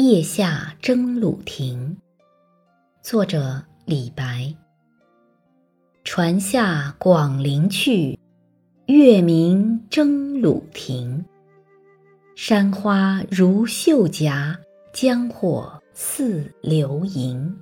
夜下征虏亭，作者李白。船下广陵去，月明征虏亭。山花如绣颊，江火似流萤。